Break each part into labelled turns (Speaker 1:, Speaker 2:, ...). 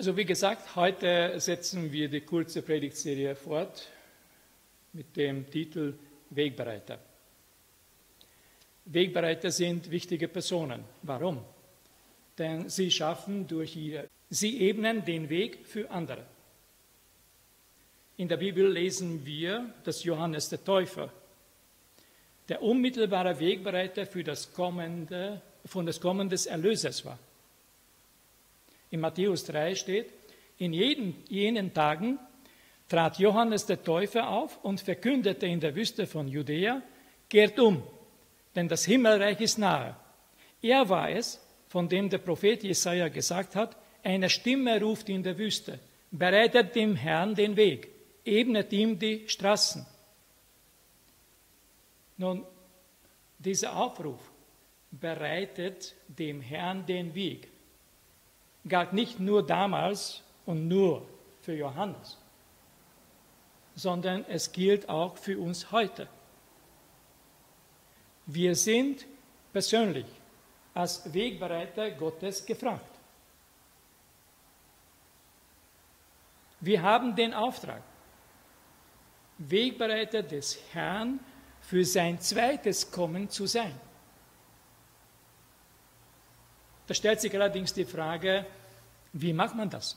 Speaker 1: Also wie gesagt, heute setzen wir die kurze Predigtserie fort mit dem Titel Wegbereiter. Wegbereiter sind wichtige Personen. Warum? Denn sie schaffen durch ihr, sie ebnen den Weg für andere. In der Bibel lesen wir, dass Johannes der Täufer der unmittelbare Wegbereiter für das kommende, von des Erlösers war. In Matthäus 3 steht, in jeden, jenen Tagen trat Johannes der Täufer auf und verkündete in der Wüste von Judäa, kehrt um, denn das Himmelreich ist nahe. Er war es, von dem der Prophet Jesaja gesagt hat, eine Stimme ruft in der Wüste, bereitet dem Herrn den Weg, ebnet ihm die Straßen. Nun, dieser Aufruf bereitet dem Herrn den Weg galt nicht nur damals und nur für Johannes, sondern es gilt auch für uns heute. Wir sind persönlich als Wegbereiter Gottes gefragt. Wir haben den Auftrag, Wegbereiter des Herrn für sein zweites Kommen zu sein. Da stellt sich allerdings die Frage, wie macht man das?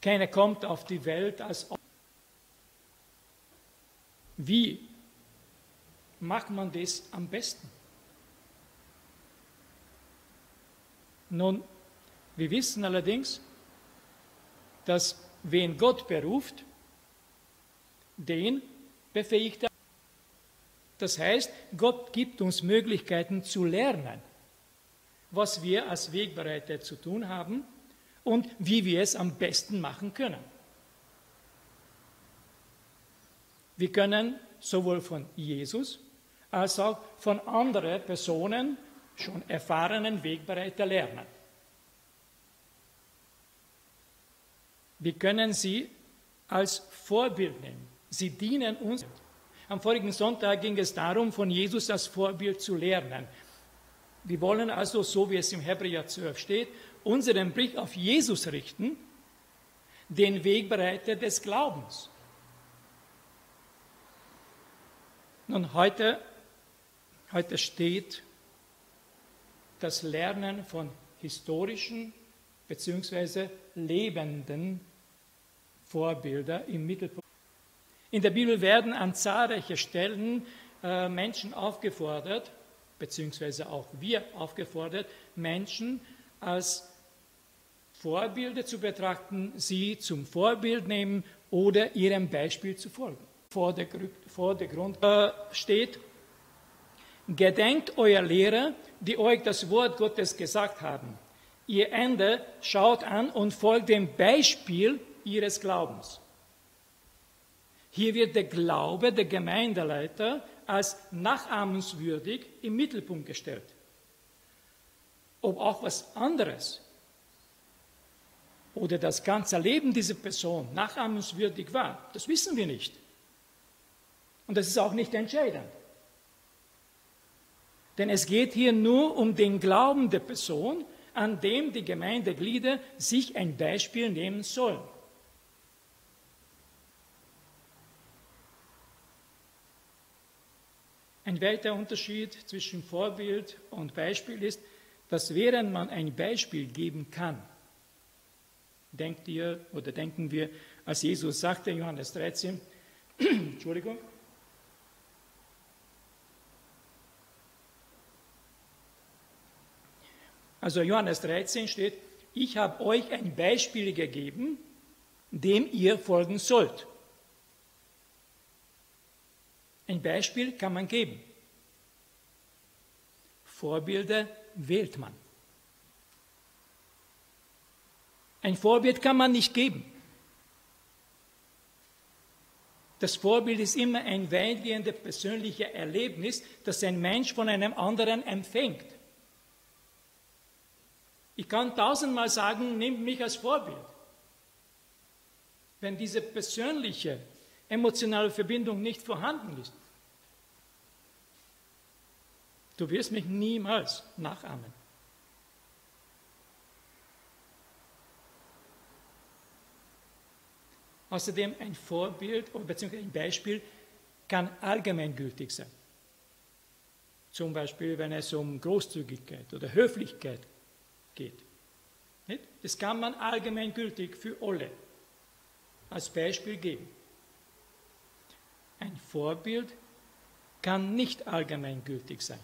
Speaker 1: Keiner kommt auf die Welt als Wie macht man das am besten? Nun, wir wissen allerdings, dass wen Gott beruft, den befähigt er. Das heißt, Gott gibt uns Möglichkeiten zu lernen, was wir als Wegbereiter zu tun haben und wie wir es am besten machen können. Wir können sowohl von Jesus als auch von anderen Personen, schon erfahrenen Wegbereiter lernen. Wir können sie als Vorbild nehmen. Sie dienen uns. Am vorigen Sonntag ging es darum, von Jesus als Vorbild zu lernen. Wir wollen also, so wie es im Hebräer 12 steht, unseren Blick auf Jesus richten, den Wegbereiter des Glaubens. Nun, heute, heute steht das Lernen von historischen bzw. lebenden Vorbildern im Mittelpunkt. In der Bibel werden an zahlreichen Stellen äh, Menschen aufgefordert, beziehungsweise auch wir aufgefordert, Menschen als Vorbilder zu betrachten, sie zum Vorbild nehmen oder ihrem Beispiel zu folgen. Vor der, vor der Grund äh, steht, Gedenkt euer Lehrer, die euch das Wort Gottes gesagt haben. Ihr Ende schaut an und folgt dem Beispiel ihres Glaubens. Hier wird der Glaube der Gemeindeleiter als nachahmenswürdig im Mittelpunkt gestellt. Ob auch was anderes oder das ganze Leben dieser Person nachahmenswürdig war, das wissen wir nicht. Und das ist auch nicht entscheidend. Denn es geht hier nur um den Glauben der Person, an dem die Gemeindeglieder sich ein Beispiel nehmen sollen. Ein weiterer Unterschied zwischen Vorbild und Beispiel ist, dass während man ein Beispiel geben kann, denkt ihr oder denken wir, als Jesus sagte, Johannes 13, Entschuldigung, Also Johannes 13 steht, ich habe euch ein Beispiel gegeben, dem ihr folgen sollt. Ein Beispiel kann man geben. Vorbilder wählt man. Ein Vorbild kann man nicht geben. Das Vorbild ist immer ein weitgehendes persönliches Erlebnis, das ein Mensch von einem anderen empfängt. Ich kann tausendmal sagen, nehmt mich als Vorbild. Wenn diese persönliche, emotionale Verbindung nicht vorhanden ist, du wirst mich niemals nachahmen. Außerdem ein Vorbild bzw. ein Beispiel kann allgemeingültig sein. Zum Beispiel, wenn es um Großzügigkeit oder Höflichkeit geht. Das kann man allgemeingültig für alle als Beispiel geben. Ein Vorbild kann nicht allgemeingültig sein.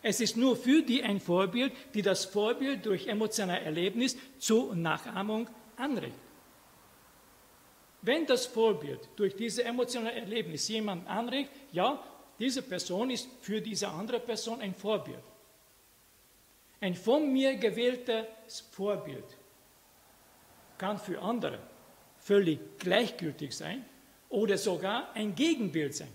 Speaker 1: Es ist nur für die ein Vorbild, die das Vorbild durch emotionales Erlebnis zur Nachahmung anregt. Wenn das Vorbild durch diese emotionale Erlebnis jemand anregt, ja, diese Person ist für diese andere Person ein Vorbild. Ein von mir gewähltes Vorbild kann für andere völlig gleichgültig sein oder sogar ein Gegenbild sein.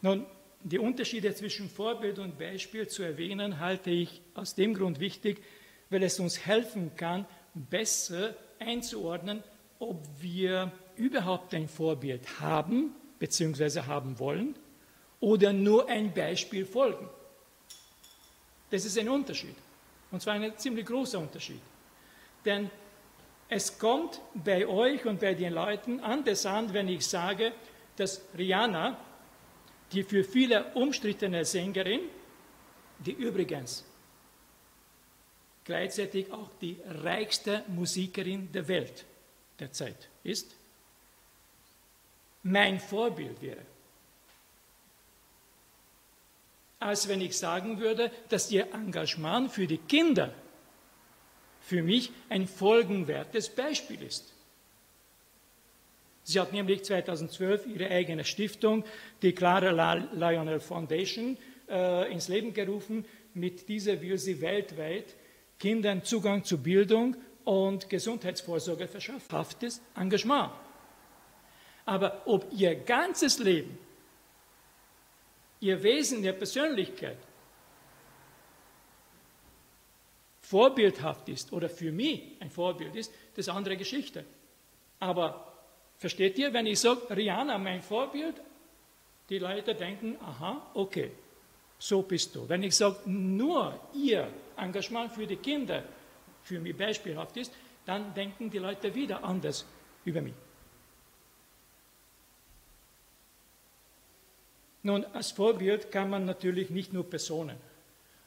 Speaker 1: Nun, die Unterschiede zwischen Vorbild und Beispiel zu erwähnen, halte ich aus dem Grund wichtig, weil es uns helfen kann, besser einzuordnen, ob wir überhaupt ein Vorbild haben bzw. haben wollen oder nur ein Beispiel folgen. Das ist ein Unterschied. Und zwar ein ziemlich großer Unterschied. Denn es kommt bei euch und bei den Leuten anders an, wenn ich sage, dass Rihanna, die für viele umstrittene Sängerin, die übrigens gleichzeitig auch die reichste Musikerin der Welt derzeit ist, mein Vorbild wäre. Als wenn ich sagen würde, dass ihr Engagement für die Kinder für mich ein folgenwertes Beispiel ist. Sie hat nämlich 2012 ihre eigene Stiftung, die Clara Lionel Foundation, äh, ins Leben gerufen. Mit dieser will sie weltweit Kindern Zugang zu Bildung und Gesundheitsvorsorge verschafft. Haftes Engagement. Aber ob ihr ganzes Leben, ihr Wesen, ihre Persönlichkeit vorbildhaft ist oder für mich ein Vorbild ist, das ist eine andere Geschichte. Aber versteht ihr, wenn ich sage, Rihanna, mein Vorbild, die Leute denken, aha, okay, so bist du. Wenn ich sage, nur ihr Engagement für die Kinder für mich beispielhaft ist, dann denken die Leute wieder anders über mich. Nun, als Vorbild kann man natürlich nicht nur Personen,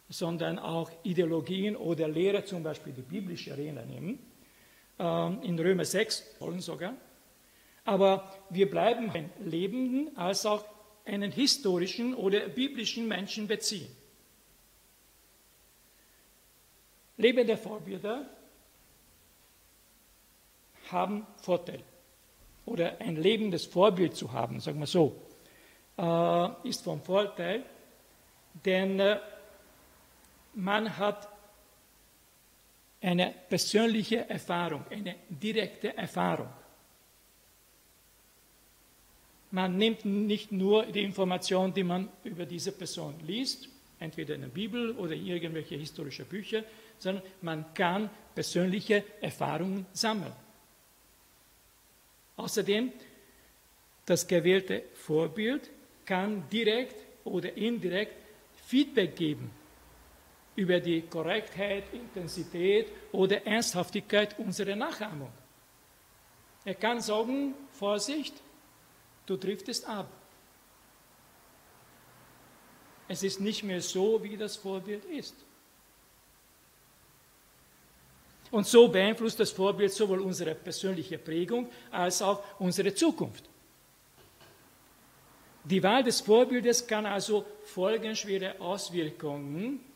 Speaker 1: sondern auch Ideologien oder Lehre, zum Beispiel die biblische Arena nehmen, ähm, in Römer 6 wollen sogar. Aber wir bleiben einen lebenden als auch einen historischen oder biblischen Menschen beziehen. Lebende Vorbilder haben Vorteil. Oder ein lebendes Vorbild zu haben, sagen wir so, äh, ist vom Vorteil, denn äh, man hat eine persönliche Erfahrung, eine direkte Erfahrung. Man nimmt nicht nur die Information, die man über diese Person liest, entweder in der Bibel oder in irgendwelche historische Bücher, sondern man kann persönliche Erfahrungen sammeln. Außerdem, das gewählte Vorbild kann direkt oder indirekt Feedback geben über die Korrektheit, Intensität oder Ernsthaftigkeit unserer Nachahmung. Er kann sagen, Vorsicht, du driftest ab. Es ist nicht mehr so, wie das Vorbild ist. Und so beeinflusst das Vorbild sowohl unsere persönliche Prägung als auch unsere Zukunft. Die Wahl des Vorbildes kann also folgenschwere Auswirkungen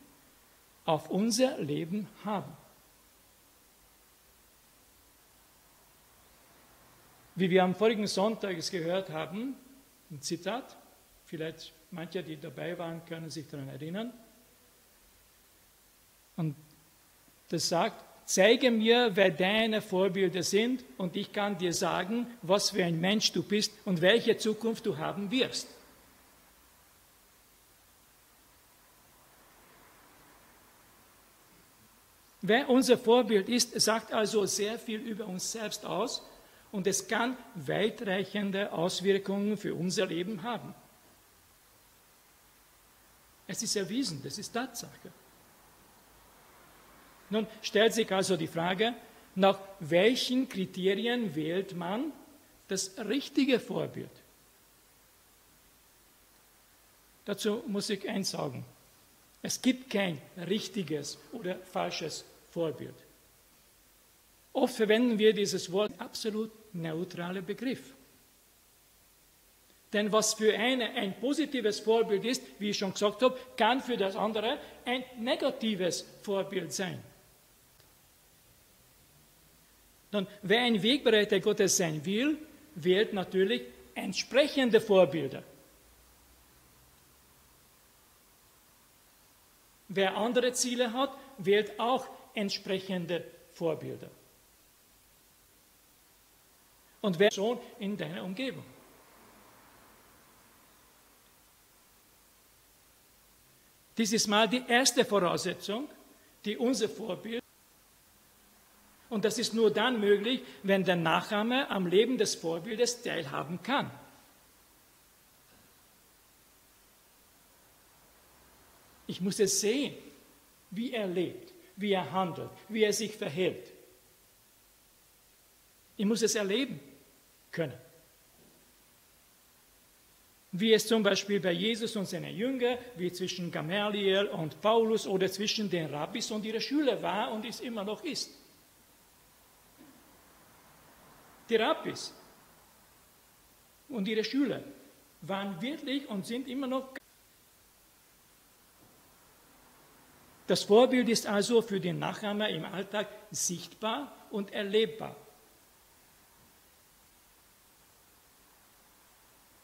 Speaker 1: auf unser Leben haben. Wie wir am vorigen Sonntag gehört haben, ein Zitat, vielleicht manche, die dabei waren, können sich daran erinnern. Und das sagt, zeige mir, wer deine Vorbilder sind und ich kann dir sagen, was für ein Mensch du bist und welche Zukunft du haben wirst. Wer unser Vorbild ist, sagt also sehr viel über uns selbst aus und es kann weitreichende Auswirkungen für unser Leben haben. Es ist erwiesen, das ist Tatsache. Nun stellt sich also die Frage, nach welchen Kriterien wählt man das richtige Vorbild? Dazu muss ich eins sagen. Es gibt kein richtiges oder falsches Vorbild. Oft verwenden wir dieses Wort absolut neutraler Begriff. Denn was für eine ein positives Vorbild ist, wie ich schon gesagt habe, kann für das andere ein negatives Vorbild sein. Nun, wer ein Wegbereiter Gottes sein will, wählt natürlich entsprechende Vorbilder. Wer andere Ziele hat, wählt auch entsprechende Vorbilder. Und wer schon in deiner Umgebung. Dies ist mal die erste Voraussetzung, die unser Vorbild. Und das ist nur dann möglich, wenn der Nachahmer am Leben des Vorbildes teilhaben kann. Ich muss es sehen, wie er lebt, wie er handelt, wie er sich verhält. Ich muss es erleben können. Wie es zum Beispiel bei Jesus und seinen Jüngern, wie zwischen Gamaliel und Paulus oder zwischen den Rabbis und ihren Schülern war und es immer noch ist. Die Rabbis und ihre Schüler waren wirklich und sind immer noch Das Vorbild ist also für den Nachahmer im Alltag sichtbar und erlebbar.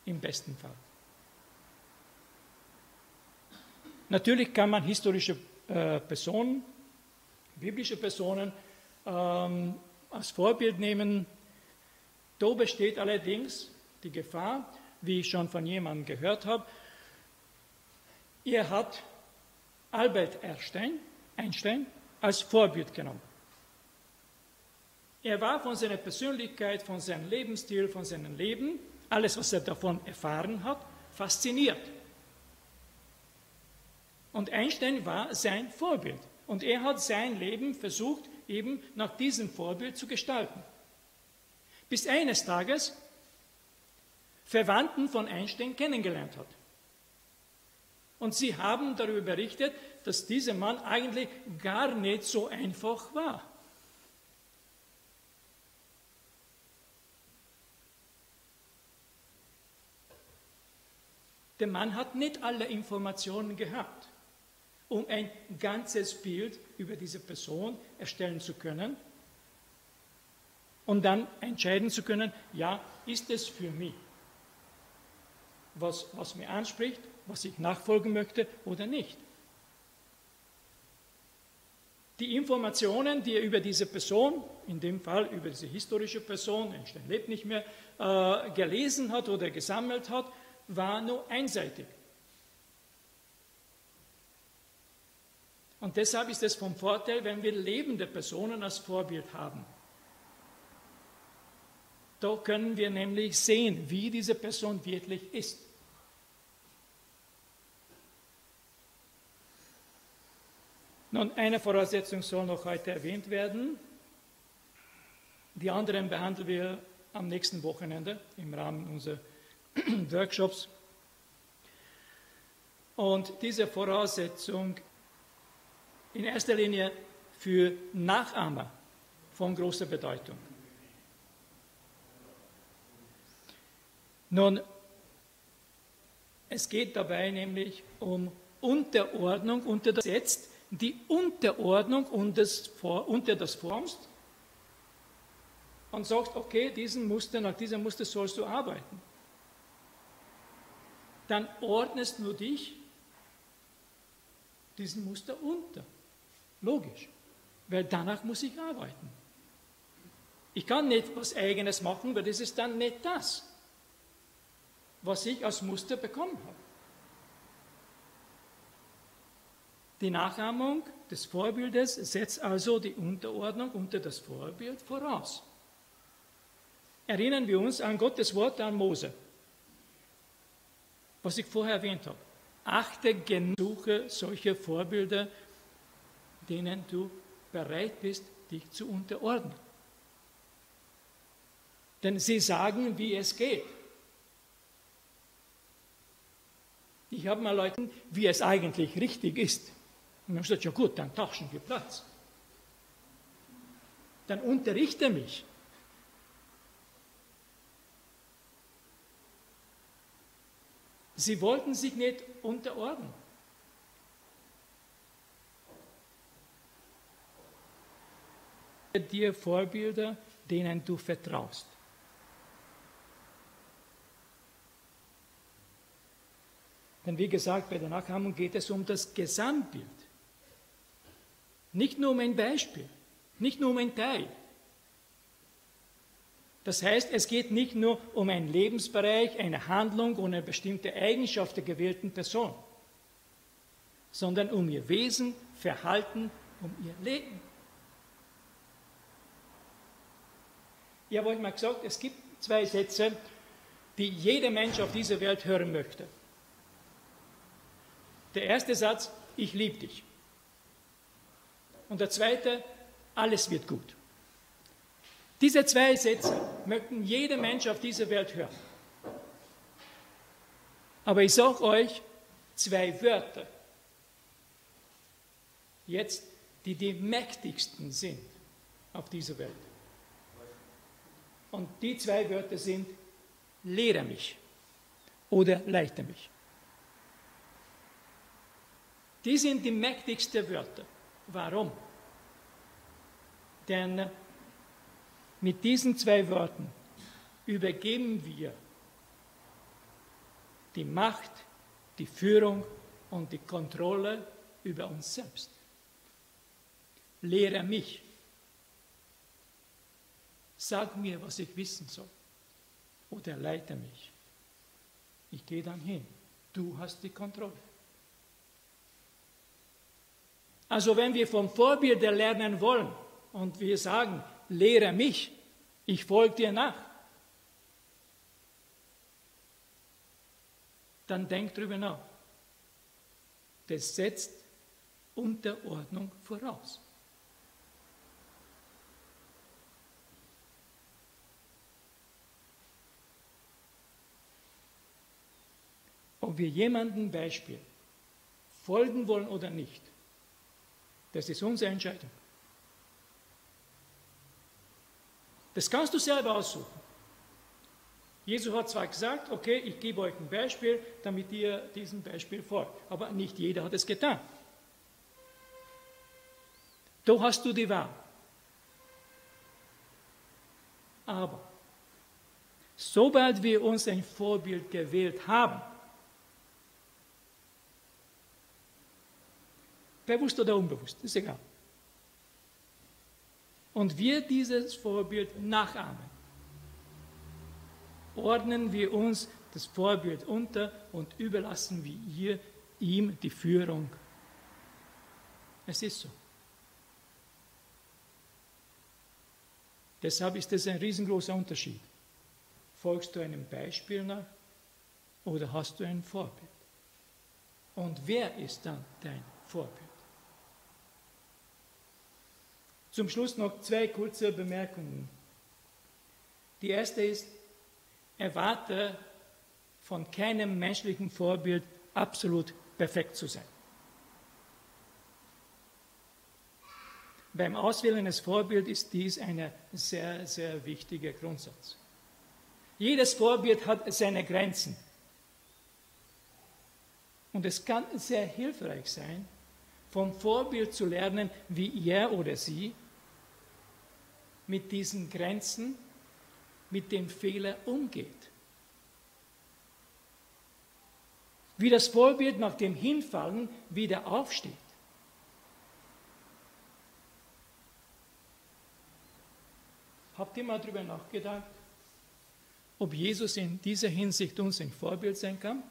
Speaker 1: Im besten Fall. Natürlich kann man historische äh, Personen, biblische Personen ähm, als Vorbild nehmen. Da besteht allerdings die Gefahr, wie ich schon von jemandem gehört habe, er hat Albert Einstein, als Vorbild genommen. Er war von seiner Persönlichkeit, von seinem Lebensstil, von seinem Leben, alles, was er davon erfahren hat, fasziniert. Und Einstein war sein Vorbild. Und er hat sein Leben versucht, eben nach diesem Vorbild zu gestalten. Bis eines Tages Verwandten von Einstein kennengelernt hat. Und sie haben darüber berichtet, dass dieser Mann eigentlich gar nicht so einfach war. Der Mann hat nicht alle Informationen gehabt, um ein ganzes Bild über diese Person erstellen zu können und dann entscheiden zu können, ja, ist es für mich, was, was mir anspricht was ich nachfolgen möchte oder nicht. Die Informationen, die er über diese Person, in dem Fall über diese historische Person, Einstein lebt nicht mehr, äh, gelesen hat oder gesammelt hat, war nur einseitig. Und deshalb ist es vom Vorteil, wenn wir lebende Personen als Vorbild haben. Da können wir nämlich sehen, wie diese Person wirklich ist. Nun, eine Voraussetzung soll noch heute erwähnt werden. Die anderen behandeln wir am nächsten Wochenende im Rahmen unserer Workshops. Und diese Voraussetzung in erster Linie für Nachahmer von großer Bedeutung. Nun, es geht dabei nämlich um Unterordnung unter das Gesetz die Unterordnung unter das formst und sagst, okay, diesen Muster, nach diesem Muster sollst du arbeiten. Dann ordnest du dich diesem Muster unter. Logisch. Weil danach muss ich arbeiten. Ich kann nicht was Eigenes machen, weil das ist dann nicht das, was ich als Muster bekommen habe. Die Nachahmung des Vorbildes setzt also die Unterordnung unter das Vorbild voraus. Erinnern wir uns an Gottes Wort an Mose, was ich vorher erwähnt habe. Achte, gesuche solche Vorbilder, denen du bereit bist, dich zu unterordnen. Denn sie sagen, wie es geht. Ich habe mal Leuten, wie es eigentlich richtig ist. Und dann gesagt, ja gut, dann tauschen wir Platz. Dann unterrichte mich. Sie wollten sich nicht unterordnen. Dir Vorbilder, denen du vertraust. Denn wie gesagt, bei der Nachahmung geht es um das Gesamtbild. Nicht nur um ein Beispiel, nicht nur um ein Teil. Das heißt, es geht nicht nur um einen Lebensbereich, eine Handlung oder eine bestimmte Eigenschaft der gewählten Person, sondern um ihr Wesen, Verhalten, um ihr Leben. Ich habe euch mal gesagt, es gibt zwei Sätze, die jeder Mensch auf dieser Welt hören möchte. Der erste Satz, ich liebe dich. Und der zweite, alles wird gut. Diese zwei Sätze möchten jeder Mensch auf dieser Welt hören. Aber ich sage euch zwei Wörter, jetzt, die die mächtigsten sind auf dieser Welt. Und die zwei Wörter sind, lehre mich oder leite mich. Die sind die mächtigsten Wörter. Warum? Denn mit diesen zwei Worten übergeben wir die Macht, die Führung und die Kontrolle über uns selbst. Lehre mich. Sag mir, was ich wissen soll. Oder leite mich. Ich gehe dann hin. Du hast die Kontrolle. Also wenn wir vom Vorbild lernen wollen und wir sagen, lehre mich, ich folge dir nach. Dann denk drüber nach. Das setzt Unterordnung voraus. Ob wir jemandem Beispiel folgen wollen oder nicht, das ist unsere Entscheidung. Das kannst du selber aussuchen. Jesus hat zwar gesagt, okay, ich gebe euch ein Beispiel, damit ihr diesem Beispiel folgt, aber nicht jeder hat es getan. Da hast du die Wahl. Aber sobald wir uns ein Vorbild gewählt haben, bewusst oder unbewusst, ist egal, und wir dieses Vorbild nachahmen, ordnen wir uns das Vorbild unter und überlassen wir ihr, ihm die Führung. Es ist so. Deshalb ist das ein riesengroßer Unterschied. Folgst du einem Beispiel nach oder hast du ein Vorbild? Und wer ist dann dein Vorbild? Zum Schluss noch zwei kurze Bemerkungen. Die erste ist, erwarte von keinem menschlichen Vorbild absolut perfekt zu sein. Beim Auswählen eines Vorbilds ist dies ein sehr, sehr wichtiger Grundsatz. Jedes Vorbild hat seine Grenzen. Und es kann sehr hilfreich sein, vom Vorbild zu lernen, wie er oder sie mit diesen Grenzen, mit dem Fehler umgeht. Wie das Vorbild nach dem Hinfallen wieder aufsteht. Habt ihr mal darüber nachgedacht, ob Jesus in dieser Hinsicht uns ein Vorbild sein kann?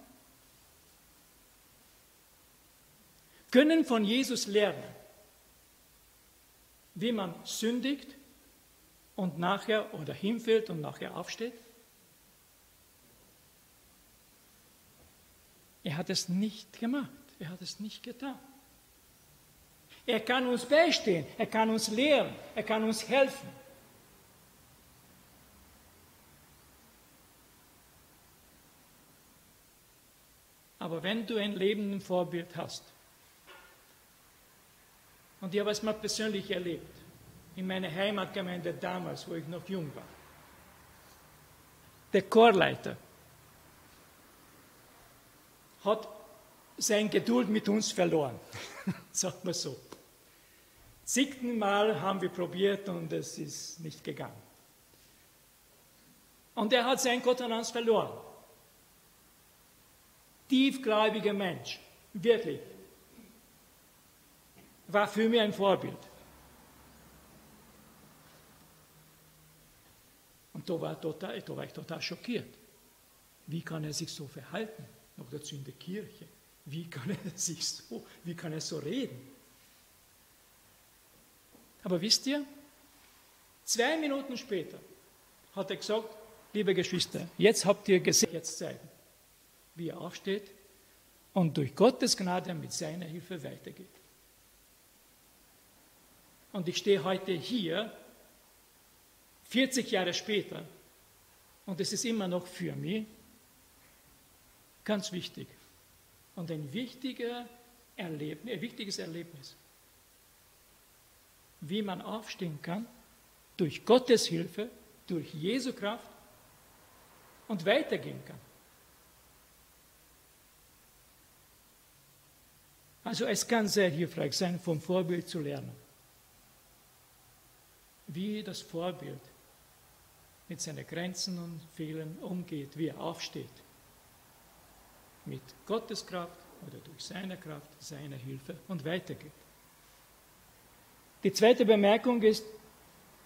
Speaker 1: können von Jesus lernen, wie man sündigt und nachher oder hinfällt und nachher aufsteht? Er hat es nicht gemacht. Er hat es nicht getan. Er kann uns beistehen, er kann uns lehren, er kann uns helfen. Aber wenn du ein lebendes Vorbild hast, und ich habe es mal persönlich erlebt, in meiner Heimatgemeinde damals, wo ich noch jung war, der Chorleiter hat sein Geduld mit uns verloren, sagt man so. Zigten Mal haben wir probiert und es ist nicht gegangen. Und er hat sein Kontenance verloren tiefgläubiger Mensch, wirklich, war für mich ein Vorbild. Und da war, total, da war ich total schockiert. Wie kann er sich so verhalten? Noch dazu in der Kirche. Wie kann er sich so, wie kann er so reden? Aber wisst ihr, zwei Minuten später hat er gesagt, liebe Geschwister, jetzt habt ihr gesehen, jetzt zeigen wie er aufsteht und durch Gottes Gnade mit seiner Hilfe weitergeht. Und ich stehe heute hier, 40 Jahre später, und es ist immer noch für mich ganz wichtig und ein, wichtiger Erlebnis, ein wichtiges Erlebnis, wie man aufstehen kann durch Gottes Hilfe, durch Jesu Kraft und weitergehen kann. Also es kann sehr hilfreich sein, vom Vorbild zu lernen. Wie das Vorbild mit seinen Grenzen und Fehlern umgeht, wie er aufsteht. Mit Gottes Kraft oder durch seine Kraft, seine Hilfe und weitergeht. Die zweite Bemerkung ist,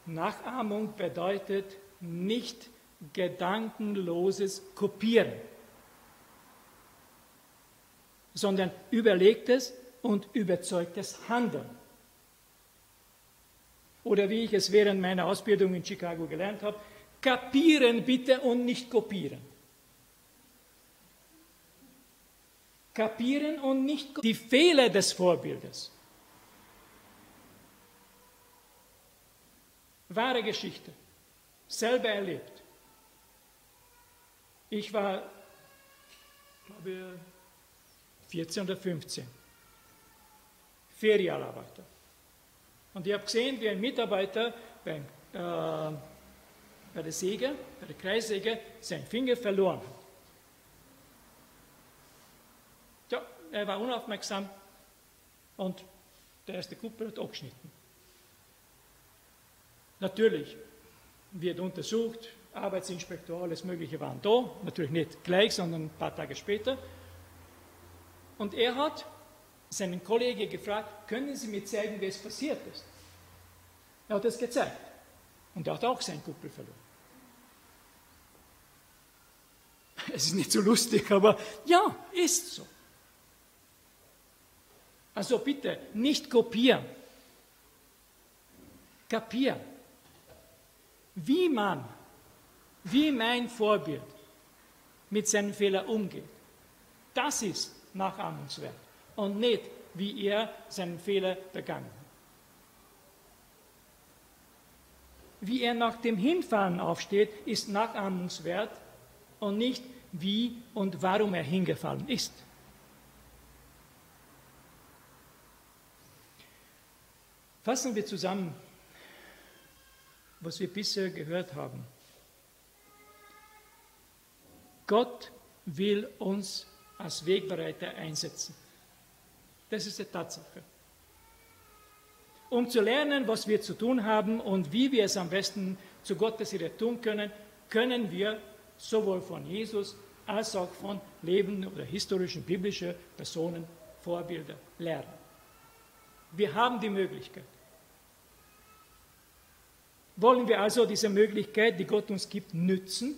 Speaker 1: Nachahmung bedeutet nicht gedankenloses Kopieren sondern überlegtes und überzeugtes Handeln. Oder wie ich es während meiner Ausbildung in Chicago gelernt habe, kapieren bitte und nicht kopieren. Kapieren und nicht kopieren. Die Fehler des Vorbildes. Wahre Geschichte. Selber erlebt. Ich war, glaube 14 oder 15. Ferialarbeiter. Und ich habe gesehen, wie ein Mitarbeiter beim, äh, bei der Säge, bei der Kreissäge, seinen Finger verloren hat. Ja, er war unaufmerksam und der erste Kuppel hat abgeschnitten. Natürlich wird untersucht, Arbeitsinspektor, alles Mögliche waren da, natürlich nicht gleich, sondern ein paar Tage später. Und er hat seinen Kollegen gefragt, können Sie mir zeigen, wie es passiert ist? Er hat es gezeigt. Und er hat auch seinen Kuppel verloren. Es ist nicht so lustig, aber ja, ist so. Also bitte, nicht kopieren. Kapieren. Wie man, wie mein Vorbild mit seinen Fehlern umgeht. Das ist nachahmungswert und nicht, wie er seinen Fehler begangen hat. Wie er nach dem Hinfallen aufsteht, ist nachahmungswert und nicht, wie und warum er hingefallen ist. Fassen wir zusammen, was wir bisher gehört haben. Gott will uns als Wegbereiter einsetzen. Das ist die Tatsache. Um zu lernen, was wir zu tun haben und wie wir es am besten zu Gottes Ehre tun können, können wir sowohl von Jesus als auch von lebenden oder historischen biblischen Personen Vorbilder lernen. Wir haben die Möglichkeit. Wollen wir also diese Möglichkeit, die Gott uns gibt, nützen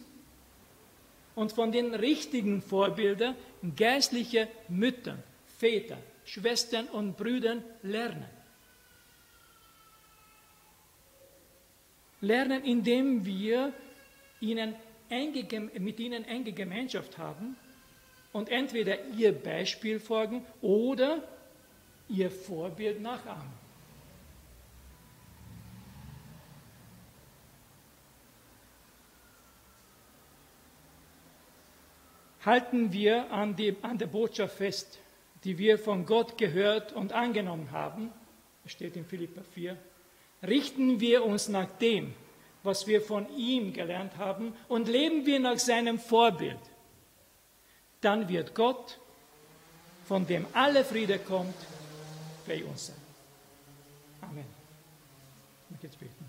Speaker 1: und von den richtigen Vorbildern geistliche Mütter, Väter, Schwestern und Brüdern lernen. Lernen, indem wir ihnen enge, mit ihnen enge Gemeinschaft haben und entweder ihr Beispiel folgen oder ihr Vorbild nachahmen. halten wir an, die, an der Botschaft fest, die wir von Gott gehört und angenommen haben, steht in Philippa 4, richten wir uns nach dem, was wir von ihm gelernt haben und leben wir nach seinem Vorbild, dann wird Gott, von dem alle Friede kommt, bei uns sein. Amen. Jetzt beten.